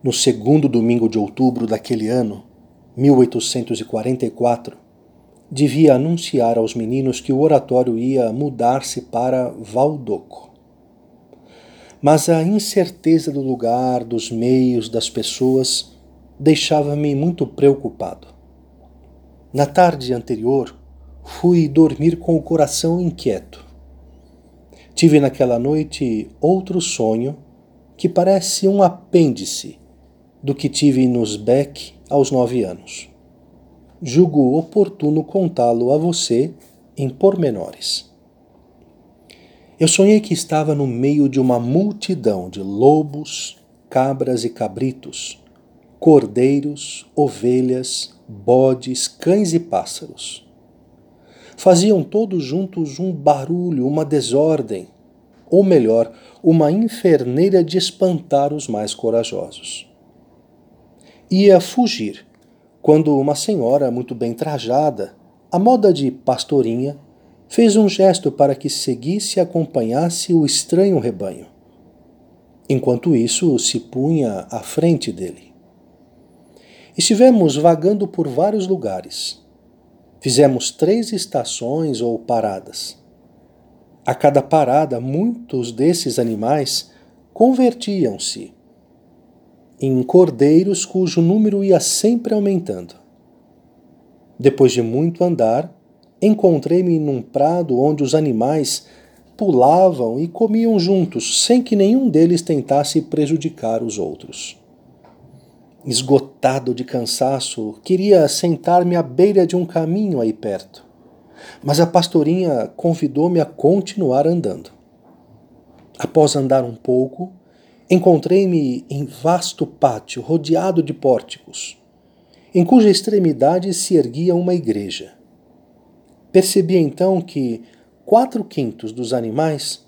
No segundo domingo de outubro daquele ano, 1844, devia anunciar aos meninos que o oratório ia mudar-se para Valdoco. Mas a incerteza do lugar, dos meios, das pessoas deixava-me muito preocupado. Na tarde anterior, fui dormir com o coração inquieto. Tive naquela noite outro sonho que parece um apêndice do que tive nos Beck aos nove anos. Julgo oportuno contá-lo a você em pormenores. Eu sonhei que estava no meio de uma multidão de lobos, cabras e cabritos, cordeiros, ovelhas, bodes, cães e pássaros. Faziam todos juntos um barulho, uma desordem, ou melhor, uma inferneira de espantar os mais corajosos ia fugir, quando uma senhora muito bem trajada, a moda de pastorinha, fez um gesto para que seguisse e acompanhasse o estranho rebanho. Enquanto isso, se punha à frente dele. Estivemos vagando por vários lugares. Fizemos três estações ou paradas. A cada parada, muitos desses animais convertiam-se em cordeiros cujo número ia sempre aumentando. Depois de muito andar, encontrei-me num prado onde os animais pulavam e comiam juntos, sem que nenhum deles tentasse prejudicar os outros. Esgotado de cansaço, queria sentar-me à beira de um caminho aí perto, mas a pastorinha convidou-me a continuar andando. Após andar um pouco, Encontrei-me em vasto pátio rodeado de pórticos, em cuja extremidade se erguia uma igreja. Percebi então que quatro quintos dos animais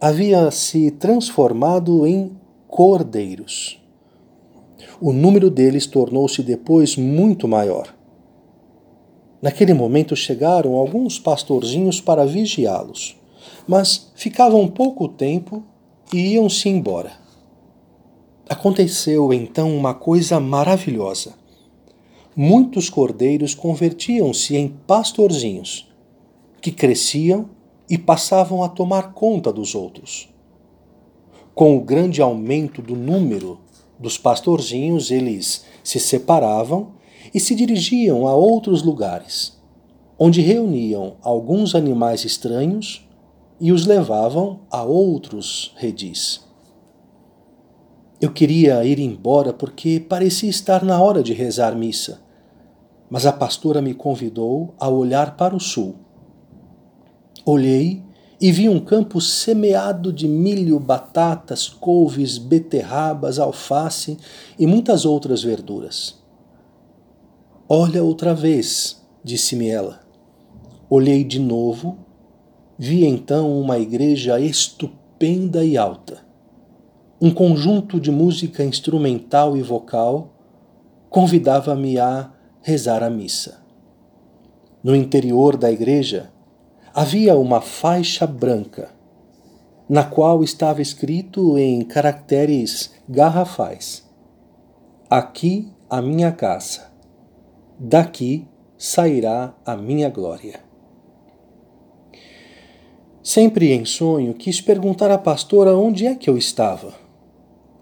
havia se transformado em cordeiros. O número deles tornou-se depois muito maior. Naquele momento chegaram alguns pastorzinhos para vigiá-los, mas ficavam pouco tempo e iam-se embora. Aconteceu então uma coisa maravilhosa. Muitos cordeiros convertiam-se em pastorzinhos, que cresciam e passavam a tomar conta dos outros. Com o grande aumento do número dos pastorzinhos, eles se separavam e se dirigiam a outros lugares, onde reuniam alguns animais estranhos e os levavam a outros redis. Eu queria ir embora porque parecia estar na hora de rezar missa, mas a pastora me convidou a olhar para o sul. Olhei e vi um campo semeado de milho, batatas, couves, beterrabas, alface e muitas outras verduras. Olha outra vez, disse-me ela. Olhei de novo vi então uma igreja estupenda e alta. Um conjunto de música instrumental e vocal convidava-me a rezar a missa. No interior da igreja havia uma faixa branca, na qual estava escrito em caracteres garrafais: Aqui a minha casa, daqui sairá a minha glória. Sempre em sonho, quis perguntar à pastora onde é que eu estava.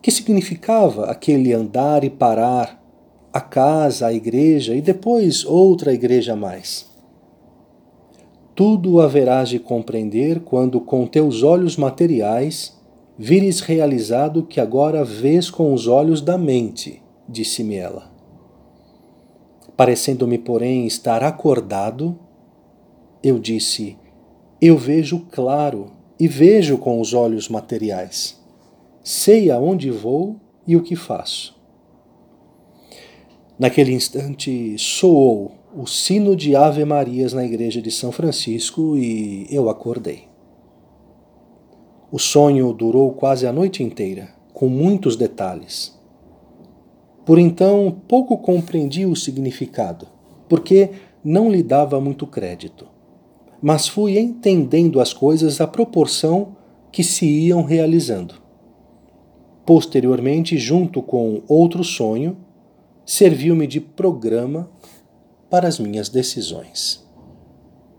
Que significava aquele andar e parar, a casa, a igreja e depois outra igreja mais. Tudo haverás de compreender quando, com teus olhos materiais, vires realizado o que agora vês com os olhos da mente, disse-me ela. Parecendo-me, porém, estar acordado, eu disse: eu vejo claro e vejo com os olhos materiais. Sei aonde vou e o que faço. Naquele instante soou o sino de Ave Marias na igreja de São Francisco e eu acordei. O sonho durou quase a noite inteira, com muitos detalhes. Por então pouco compreendi o significado, porque não lhe dava muito crédito mas fui entendendo as coisas à proporção que se iam realizando. Posteriormente, junto com outro sonho, serviu-me de programa para as minhas decisões.